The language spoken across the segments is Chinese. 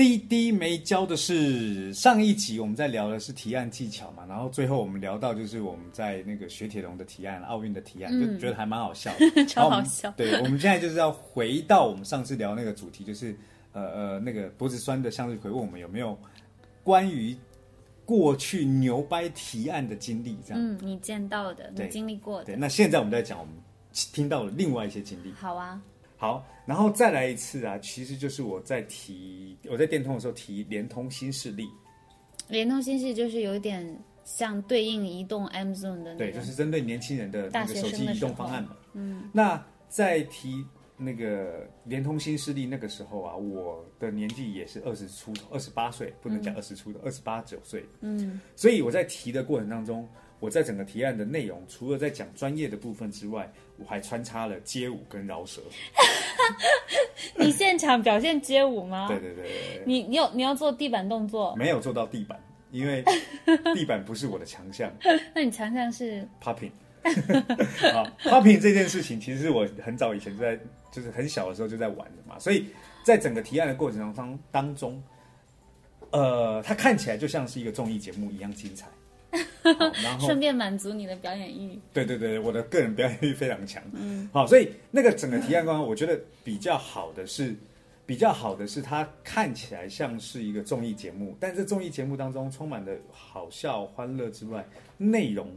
CD 没教的是上一集我们在聊的是提案技巧嘛，然后最后我们聊到就是我们在那个雪铁龙的提案、奥运的提案，就觉得还蛮好笑的，超好笑。对，我们现在就是要回到我们上次聊那个主题，就是呃呃那个脖子酸的向日葵问我们有没有关于过去牛掰提案的经历，这样。嗯，你见到的，你经历过的。对，那现在我们在讲我们听到了另外一些经历。好啊。好，然后再来一次啊！其实就是我在提我在电通的时候提联通新势力，联通新势力就是有点像对应移动 Amazon 的，对，就是针对年轻人的那个手机移动方案嘛。嗯，那在提那个联通新势力那个时候啊，我的年纪也是二十出头，二十八岁，不能讲二十出头，二十八九岁。嗯，所以我在提的过程当中。我在整个提案的内容，除了在讲专业的部分之外，我还穿插了街舞跟饶舌。你现场表现街舞吗？对对对对。你你有你要做地板动作？没有做到地板，因为 地板不是我的强项。那你强项是 popping。好，popping 这件事情，其实是我很早以前就在，就是很小的时候就在玩的嘛。所以在整个提案的过程当当中，呃，它看起来就像是一个综艺节目一样精彩。然后顺便满足你的表演欲。对对对，我的个人表演欲非常强。嗯，好，所以那个整个提案官，我觉得比较好的是，比较好的是，它看起来像是一个综艺节目，但是综艺节目当中充满了好笑、欢乐之外，内容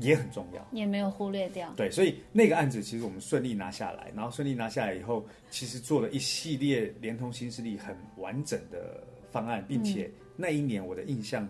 也很重要，也没有忽略掉。对，所以那个案子其实我们顺利拿下来，然后顺利拿下来以后，其实做了一系列连通新势力很完整的方案，并且那一年我的印象。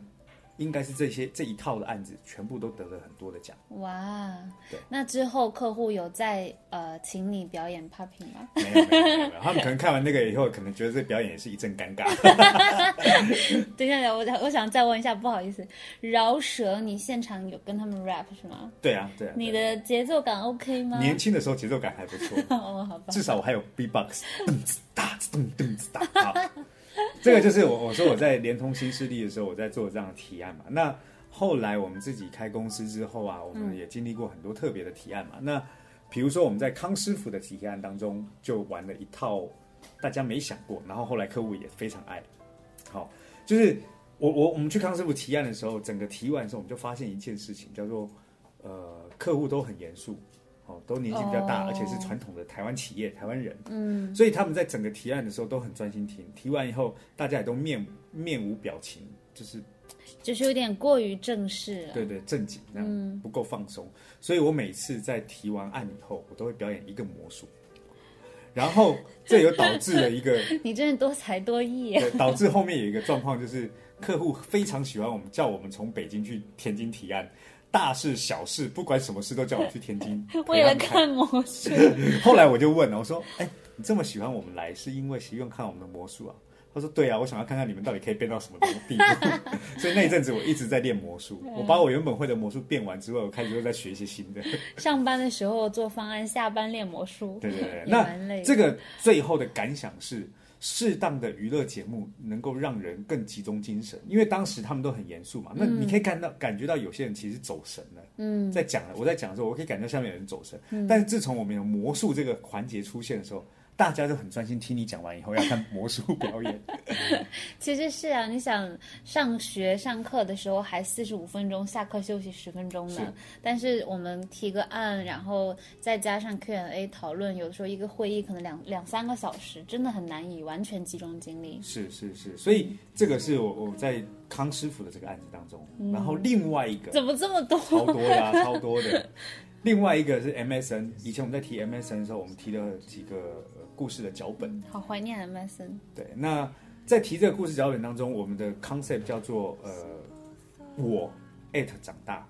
应该是这些这一套的案子，全部都得了很多的奖。哇，对。那之后客户有在呃请你表演 popping 吗？没有没有没有，他们可能看完那个以后，可能觉得这表演也是一阵尴尬。等一下，我我想再问一下，不好意思，饶舌你现场有跟他们 rap 是吗？对啊对啊。你的节奏感 OK 吗？年轻的时候节奏感还不错。哦，好吧。至少我还有 B box，噔子哒子噔噔子哒。好。这个就是我我说我在联通新势力的时候，我在做这样的提案嘛。那后来我们自己开公司之后啊，我们也经历过很多特别的提案嘛。那比如说我们在康师傅的提案当中，就玩了一套大家没想过，然后后来客户也非常爱。好，就是我我我们去康师傅提案的时候，整个提完的时候，我们就发现一件事情，叫做呃客户都很严肃。哦，都年纪比较大，而且是传统的台湾企业、台湾人，嗯，所以他们在整个提案的时候都很专心听。提完以后，大家也都面面无表情，就是就是有点过于正式，对对，正经，那样不够放松。所以我每次在提完案以后，我都会表演一个魔术，然后这有导致了一个，你真的多才多艺，对，导致后面有一个状况，就是客户非常喜欢我们，叫我们从北京去天津提案。大事小事，不管什么事都叫我去天津，为了看魔术。后来我就问了，我说：“哎，你这么喜欢我们来，是因为希望看我们的魔术啊？”他说：“对啊，我想要看看你们到底可以变到什么地步。”所以那一阵子我一直在练魔术。我把我原本会的魔术变完之后，我开始又在学一些新的。上班的时候做方案，下班练魔术。对对对，那这个最后的感想是。适当的娱乐节目能够让人更集中精神，因为当时他们都很严肃嘛。那你可以看到、感觉到有些人其实走神了。嗯，在讲了，我在讲的时候，我可以感觉到下面有人走神。但是自从我们有魔术这个环节出现的时候。大家都很专心听你讲完以后要看魔术表演。其实是啊，你想上学上课的时候还四十五分钟，下课休息十分钟呢。但是我们提个案，然后再加上 Q&A 讨论，有的时候一个会议可能两两三个小时，真的很难以完全集中精力。是是是，所以这个是我我在康师傅的这个案子当中，然后另外一个怎么这么多？超多呀，超多的。另外一个是 MSN，以前我们在提 MSN 的时候，我们提了几个故事的脚本。好怀念 MSN。对，那在提这个故事脚本当中，我们的 concept 叫做呃，我 at 长大。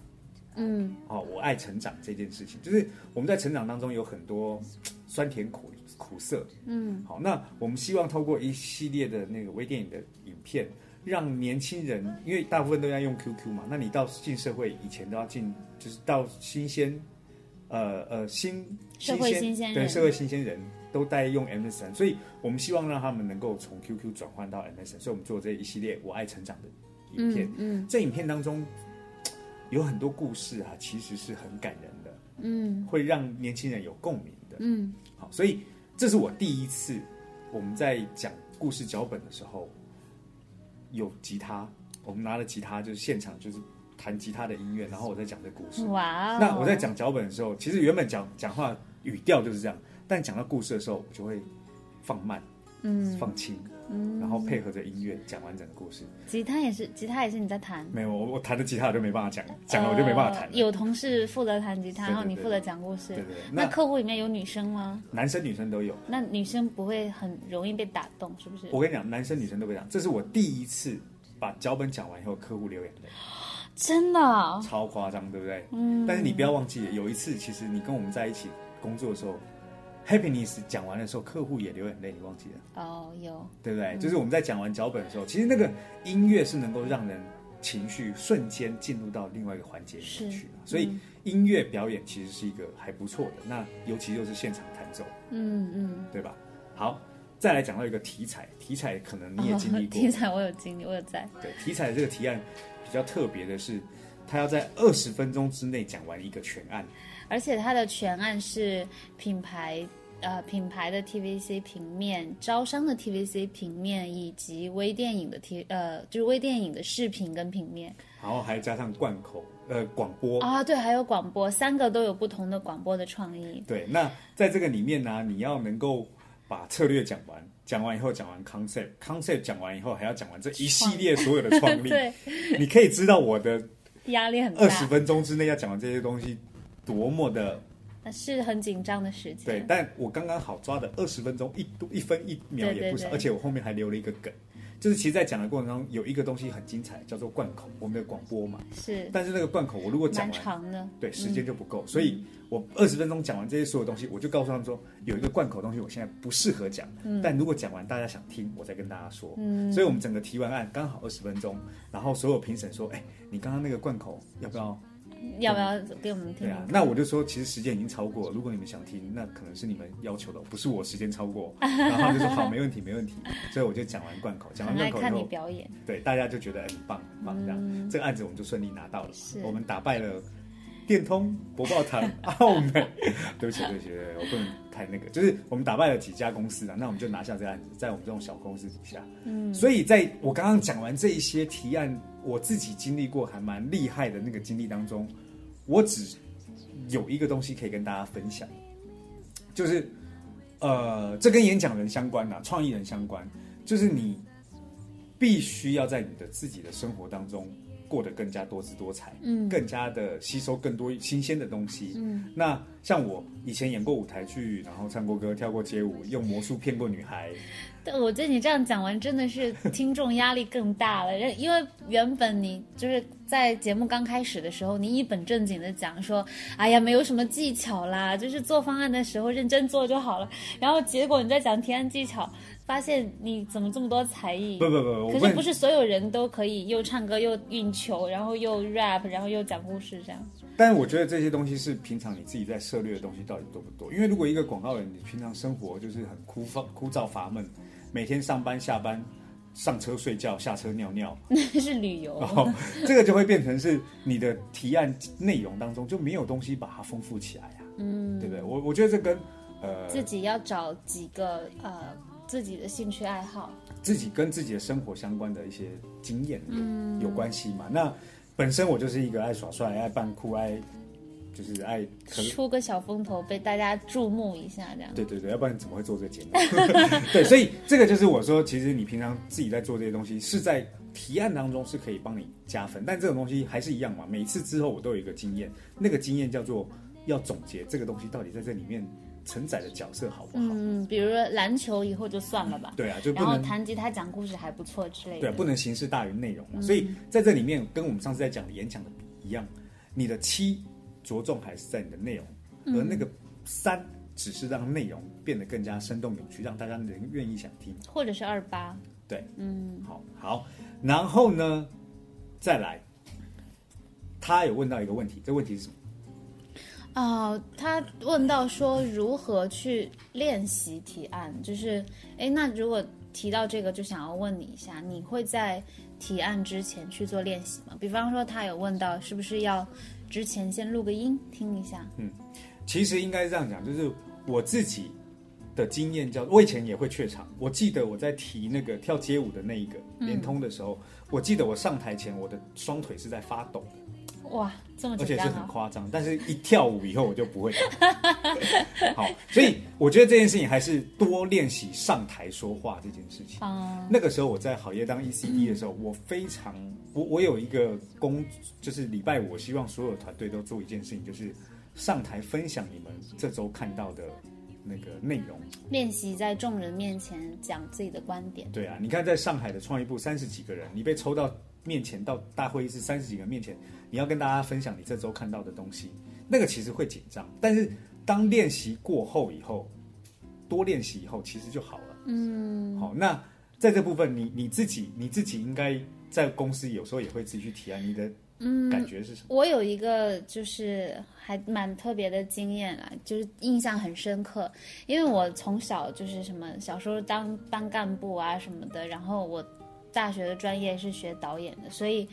嗯。哦，我爱成长这件事情，就是我们在成长当中有很多 酸甜苦苦涩。嗯。好，那我们希望透过一系列的那个微电影的影片，让年轻人，因为大部分都要用 QQ 嘛，那你到进社会以前都要进，就是到新鲜，呃呃新社会新鲜人对社会新鲜人都在用 MSN，所以我们希望让他们能够从 QQ 转换到 MSN，所以我们做这一系列我爱成长的影片。嗯这影片当中有很多故事啊，其实是很感人的，嗯会让年轻人有共鸣的。嗯好，所以这是我第一次我们在讲故事脚本的时候有吉他，我们拿了吉他就是现场就是弹吉他的音乐，然后我在讲这故事。嗯，哇哦！那我在讲脚本的时候，其实原本讲讲话语调就是这样，但讲到故事的时候，我就会放慢、嗯放轻，嗯，然后配合着音乐讲完整的故事。吉他也是吉他也是你在弹，没有，我我弹的吉他我就没办法讲，讲了我就没办法弹。呃有同事负责弹吉他，然后你负责讲故事对。对对，那那客户里面有女生吗？男生女生都有。那女生不会很容易被打动，是不是？我跟你讲，男生女生都会讲，这是我第一次把脚本讲完以后，客户流眼泪，真的哦，超夸张，对不对？嗯，但是你不要忘记，有一次其实你跟我们在一起工作的时候，Happiness 讲完的时候，客户也流眼泪，你忘记了，哦，有，对不对？就是我们在讲完脚本的时候，其实那个音乐是能够让人情绪瞬间进入到另外一个环节里面去，所以音乐表演其实是一个还不错的。那尤其又是现场弹奏，嗯嗯，对吧？好，再来讲到一个题材，题材可能你也经历过，哦 题材我有经历，我有在。对，题材的这个提案比较特别的是，他要在二十分钟之内讲完一个全案。而且它的全案是品牌。呃，品牌的 TVC 平面、招商的 TVC 平面，以及微电影的 T 呃，就是微电影的视频跟平面然后还加上贯口呃广播。啊，对，还有广播，三个都有不同的广播的创意。对，那在这个里面呢，你要能够把策略讲完，讲完以后讲完 concept，concept 讲完以后还要讲完这一系列所有的创意。对，你可以知道我的压力很大，二十分钟之内要讲完这些东西多么的是很紧张的时间。对，但我刚刚好抓的二十分钟一度一分一秒也不少，对对对而且我后面还留了一个梗，就是其实，在讲的过程中有一个东西很精彩，叫做贯口，我们的广播嘛。是但是那个贯口，我如果讲完，长的。对，时间就不够，所以我二十分钟讲完这些所有东西，我就告诉他们说，有一个贯口东西，我现在不适合讲，但如果讲完大家想听，我再跟大家说。嗯所以我们整个提完案刚好二十分钟，然后所有评审说，哎，你刚刚那个贯口要不要？要不要给我们听啊，那我就说，其实时间已经超过了。如果你们想听，那可能是你们要求的，不是我时间超过。然后他们就说好，没问题，没问题。所以我就讲完贯口，讲完贯口以后，表演。对大家就觉得很棒，很棒。这样，这个案子我们就顺利拿到了。我们打败了电通、博报堂、澳美。对不起，对不起，对不起我不能太那个，就是我们打败了几家公司啊，那我们就拿下这个案子，在我们这种小公司底下。嗯，所以在我刚刚讲完这一些提案，我自己经历过还蛮厉害的那个经历当中，我只有一个东西可以跟大家分享，就是呃，这跟演讲人相关呐、创意人相关，就是你必须要在你的自己的生活当中过得更加多姿多彩，嗯。更加的吸收更多新鲜的东西。嗯，那像我以前演过舞台剧，然后唱过歌、跳过街舞，用魔术骗过女孩，但我觉得你这样讲完，真的是听众压力更大了，因为原本你就是在节目刚开始的时候，你一本正经的讲说，哎呀，没有什么技巧啦，就是做方案的时候认真做就好了。然后结果你在讲提案技巧，发现你怎么这么多才艺？不不不，可是不是所有人都可以又唱歌又运球，然后又 rap，然后又讲故事这样？但是我觉得这些东西是平常你自己在涉猎的东西到底多不多？因为如果一个广告人，你平常生活就是很枯燥、枯燥乏闷，每天上班下班，上车睡觉，下车尿尿，那是旅游。这个就会变成是你的提案内容当中就没有东西把它丰富起来啊，嗯，对不对？我我觉得这跟呃自己要找几个呃自己的兴趣爱好。自己跟自己的生活相关的一些经验嗯有关系嘛。那本身我就是一个爱耍帅、爱扮酷、爱就是爱出个小风头，被大家注目一下，这样。对对对，要不然怎么会做这个节目？对，所以这个就是我说，其实你平常自己在做这些东西，是在提案当中是可以帮你加分，但这种东西还是一样嘛。每次之后我都有一个经验，那个经验叫做要总结这个东西到底在这里面承载的角色好不好？嗯，比如说篮球以后就算了吧，对啊，就不然后能弹吉他讲故事还不错之类的。对啊，不能形式大于内容嘛。所以在这里面，跟我们上次在讲的演讲的一样，你的七着重还是在你的内容，而那个三只是让内容变得更加生动有趣，让大家能愿意想听。或者是二八。对，嗯，好好，然后呢，再来，他有问到一个问题，这问题是什么？哦，他问到说如何去练习提案，就是，哎，那如果提到这个，就想要问你一下，你会在提案之前去做练习吗？比方说，他有问到是不是要之前先录个音听一下？嗯其实应该是这样讲，就是我自己的经验叫，我以前也会怯场。我记得我在提那个跳街舞的那一个联通的时候，我记得我上台前我的双腿是在发抖的。哇，这么而且是！很夸张，但是一跳舞以后我就不会了。好，所以我觉得这件事情还是多练习上台说话这件事情。嗯那个时候我在好业当 ECD 的时候，我非常我我有一个工，就是礼拜五，我希望所有团队都做一件事情，就是上台分享你们这周看到的那个内容。练习在众人面前讲自己的观点。对啊，你看在上海的创意部三十几个人，你被抽到面前到大会议室三十几个人面前，你要跟大家分享你这周看到的东西，那个其实会紧张，但是当练习过后以后，多练习以后，其实就好了。嗯，好，那在这部分，你你自己你自己应该在公司有时候也会自己去提案，你的感觉是什么？我有一个就是还蛮特别的经验啦，就是印象很深刻，因为我从小就是什么小时候当当干部啊什么的，然后我大学的专业是学导演的，所以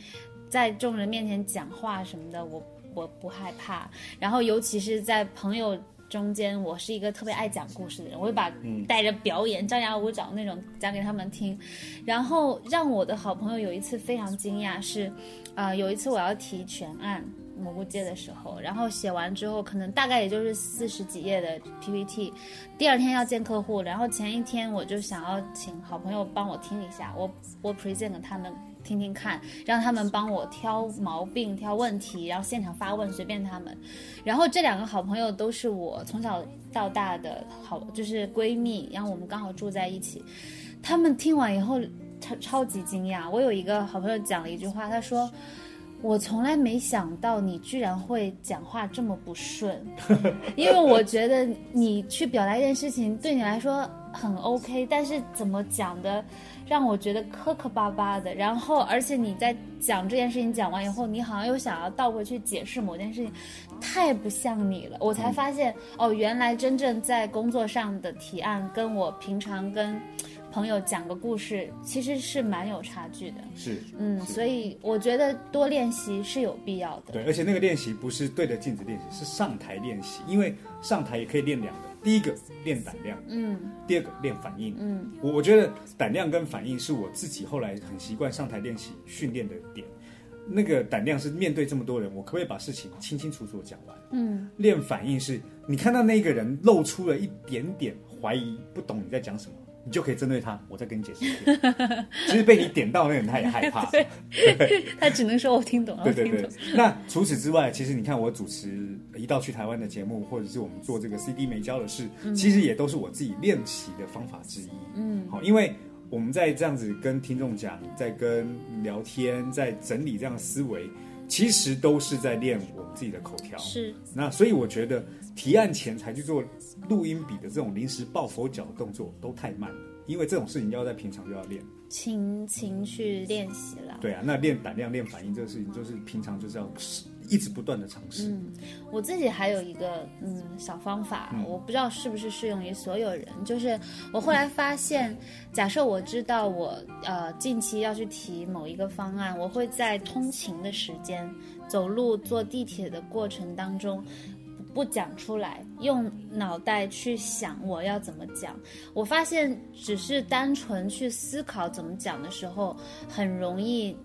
在众人面前讲话什么的，我我不害怕，然后尤其是在朋友。中间，我是一个特别爱讲故事的人，我会把带着表演、张牙舞爪那种讲给他们听，然后让我的好朋友有一次非常惊讶是，啊、有一次我要提全案蘑菇街的时候，然后写完之后，可能大概也就是四十几页的 PPT，第二天要见客户，然后前一天我就想要请好朋友帮我听一下，我我 present 给他们听听看，让他们帮我挑毛病、挑问题，然后现场发问，随便他们。然后这两个好朋友都是我从小到大的好，就是闺蜜，然后我们刚好住在一起。他们听完以后超超级惊讶。我有一个好朋友讲了一句话，他说：“我从来没想到你居然会讲话这么不顺，因为我觉得你去表达一件事情对你来说很 OK，但是怎么讲的让我觉得磕磕巴巴的。然后，而且你在讲这件事情讲完以后，你好像又想要倒回去解释某件事情，太不像你了。我才发现，哦，原来真正在工作上的提案，跟我平常跟朋友讲个故事，其实是蛮有差距的。是，嗯，所以我觉得多练习是有必要的。对，而且那个练习不是对着镜子练习，是上台练习，因为上台也可以练两个，第一个练胆量，嗯第二个练反应。嗯我我觉得胆量跟反应是我自己后来很习惯上台练习训练的点。那个胆量是面对这么多人，我可不可以把事情清清楚楚地讲完？嗯练反应是你看到那个人露出了一点点怀疑，不懂你在讲什么，你就可以针对他，我再跟你解释一遍。其实被你点到那个人他也害怕，他只能说我听懂 了，对对对。那除此之外，其实你看我主持一道去台湾的节目，或者是我们做这个 CD 没教的事，其实也都是我自己练习的方法之一。嗯，好，因为我们在这样子跟听众讲，在跟聊天，在整理这样的思维，其实都是在练我们自己的口条。是那所以我觉得提案前才去做录音笔的这种临时抱佛脚的动作都太慢了，因为这种事情要在平常就要练。勤勤去练习了。对啊，那练胆量、练反应这个事情，就是平常就是要一直不断的尝试。嗯，我自己还有一个嗯小方法，嗯我不知道是不是适用于所有人。就是我后来发现，假设我知道我呃近期要去提某一个方案，我会在通勤的时间、走路、坐地铁的过程当中。不讲出来，用脑袋去想我要怎么讲。我发现，只是单纯去思考怎么讲的时候，很容易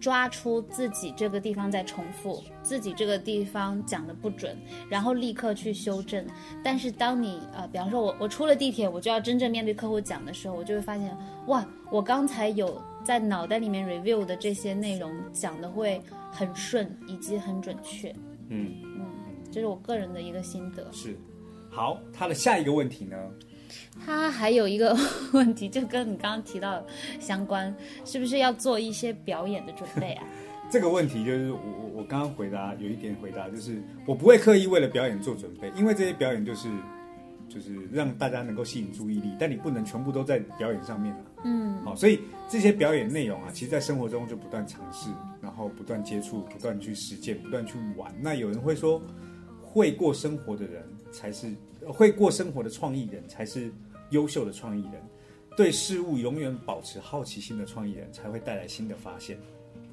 抓出自己这个地方在重复，自己这个地方讲的不准，然后立刻去修正。但是当你呃，比方说我我出了地铁，我就要真正面对客户讲的时候，我就会发现，哇，我刚才有在脑袋里面 review 的这些内容讲的会很顺，以及很准确。嗯，这是我个人的一个心得。是。好，他的下一个问题呢？他还有一个 问题，就跟你刚刚提到相关，是不是要做一些表演的准备啊？这个问题就是我我我刚刚回答有一点回答，就是我不会刻意为了表演做准备，因为这些表演就是就是让大家能够吸引注意力，但你不能全部都在表演上面啊。嗯，好，所以这些表演内容啊，其实在生活中就不断尝试，然后不断接触，不断去实践，不断去玩。那有人会说，会过生活的人才是会过生活的创意人，才是优秀的创意人。对事物永远保持好奇心的创意人，才会带来新的发现。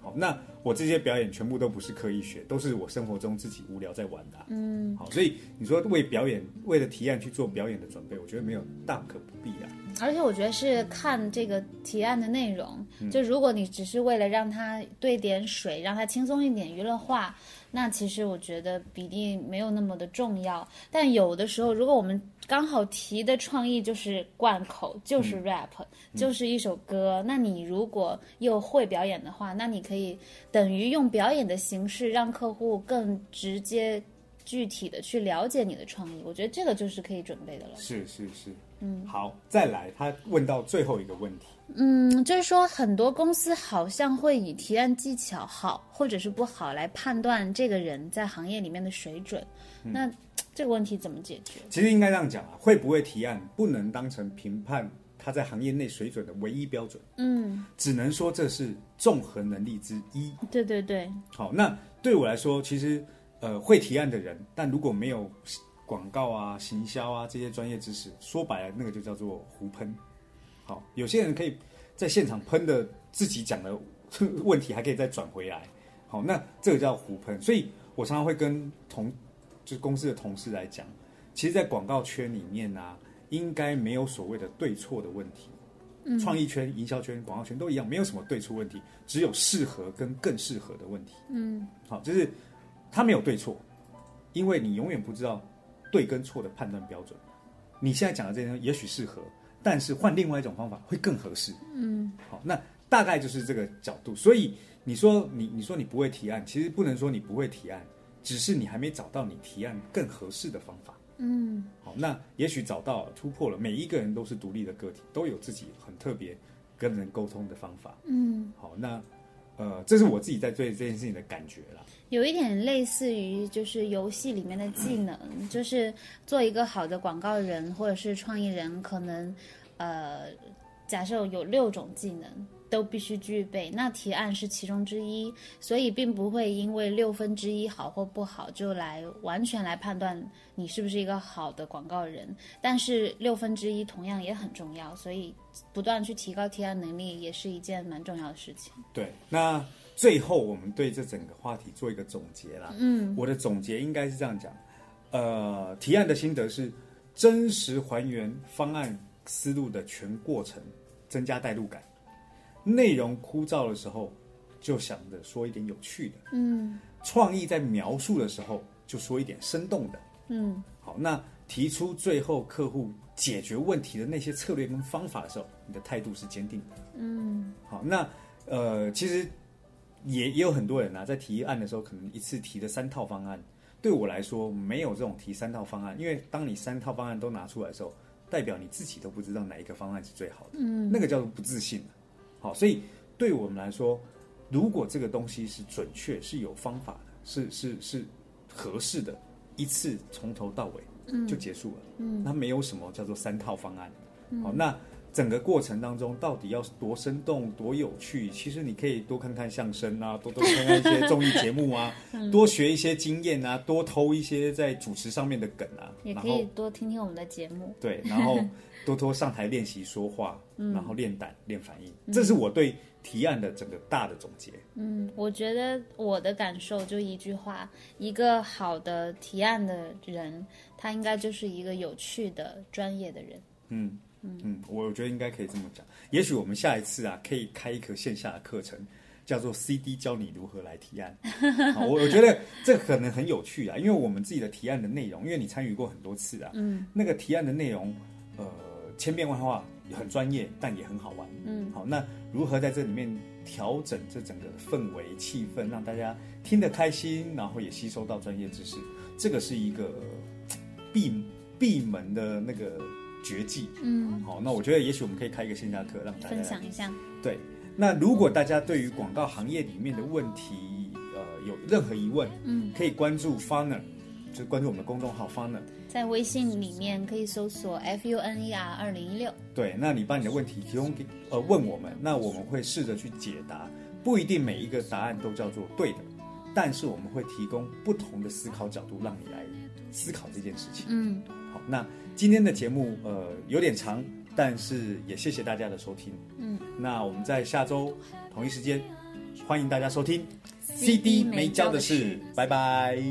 好，那我这些表演全部都不是刻意学，都是我生活中自己无聊在玩的啊、嗯，好，所以你说为表演、为了提案去做表演的准备，我觉得没有大可不必啊。而且我觉得是看这个提案的内容，嗯就如果你只是为了让他兑点水，让他轻松一点、娱乐化，那其实我觉得比例没有那么的重要。但有的时候，如果我们刚好提的创意就是贯口，就是嗯 rap，、就是一首歌，那你如果又会表演的话，那你可以等于用表演的形式让客户更直接。具体的去了解你的创意，我觉得这个就是可以准备的了。是是是，嗯，好，再来，他问到最后一个问题，嗯，就是说很多公司好像会以提案技巧好或者是不好来判断这个人在行业里面的水准。嗯那这个问题怎么解决？其实应该这样讲啊，会不会提案不能当成评判他在行业内水准的唯一标准，嗯，只能说这是综合能力之一。对对对，好，那对我来说，其实呃会提案的人，但如果没有广告啊、行销啊这些专业知识，说白了那个就叫做胡喷。好，有些人可以在现场喷的自己讲的 问题，还可以再转回来。好，那这个叫胡喷。所以我常常会跟同就是公司的同事来讲，其实，在广告圈里面啊，应该没有所谓的对错的问题。创意圈、营销圈、广告圈都一样，没有什么对错问题，只有适合跟更适合的问题。嗯好，就是它没有对错，因为你永远不知道对跟错的判断标准。你现在讲的这些也许适合，但是换另外一种方法会更合适。嗯好，那大概就是这个角度。所以你说你你说你不会提案，其实不能说你不会提案，只是你还没找到你提案更合适的方法。嗯好，那也许找到突破了，每一个人都是独立的个体，都有自己很特别跟人沟通的方法。嗯，好，那呃，这是我自己在对这件事情的感觉啦。有一点类似于就是游戏里面的技能，就是做一个好的广告人或者是创意人，可能呃，假设有六种技能。都必须具备，那提案是其中之一，所以并不会因为六分之一好或不好就来完全来判断你是不是一个好的广告人。但是六分之一同样也很重要，所以不断去提高提案能力也是一件蛮重要的事情。对，那最后我们对这整个话题做一个总结啦。嗯，我的总结应该是这样讲，呃，提案的心得是真实还原方案思路的全过程，增加代入感。内容枯燥的时候，就想着说一点有趣的；嗯创意在描述的时候，就说一点生动的。嗯好，那提出最后客户解决问题的那些策略跟方法的时候，你的态度是坚定的。嗯好，那呃，其实也也有很多人啊，在提案的时候，可能一次提了三套方案。对我来说，没有这种提三套方案，因为当你三套方案都拿出来的时候，代表你自己都不知道哪一个方案是最好的，嗯那个叫做不自信好，所以对我们来说，如果这个东西是准确、是有方法的，是是是合适的，一次从头到尾就结束了。嗯那没有什么叫做三套方案。好，那整个过程当中到底要多生动、多有趣？其实你可以多看看相声啊，多多看看一些综艺节目啊，嗯多学一些经验啊，多偷一些在主持上面的梗啊，也可以多听听我们的节目。对，然后 多多上台练习说话，嗯然后练胆、练反应，这是我对提案的整个大的总结。嗯，我觉得我的感受就一句话：一个好的提案的人，他应该就是一个有趣的、专业的人。嗯嗯，我觉得应该可以这么讲。也许我们下一次啊，可以开一个线下的课程，叫做 CD 教你如何来提案。好我我觉得这可能很有趣啊，因为我们自己的提案的内容，因为你参与过很多次啊，嗯那个提案的内容，呃，千变万化，很专业，但也很好玩。嗯好，那如何在这里面调整这整个氛围气氛，让大家听得开心，然后也吸收到专业知识，这个是一个呃 闭闭门的那个绝技。嗯，好，那我觉得也许我们可以开一个线下课，让大家分享一下。对，那如果大家对于广告行业里面的问题，呃，有任何疑问，嗯可以关注 Funer 就关注我们的公众号 Funer。在微信里面可以搜索 F U N E R 二零一六。对，那你把你的问题提供给呃问我们，那我们会试着去解答，不一定每一个答案都叫做对的，但是我们会提供不同的思考角度，让你来思考这件事情。嗯，好，那今天的节目呃有点长，但是也谢谢大家的收听。嗯，那我们在下周同一时间，欢迎大家收听 CD 没教的事，拜拜。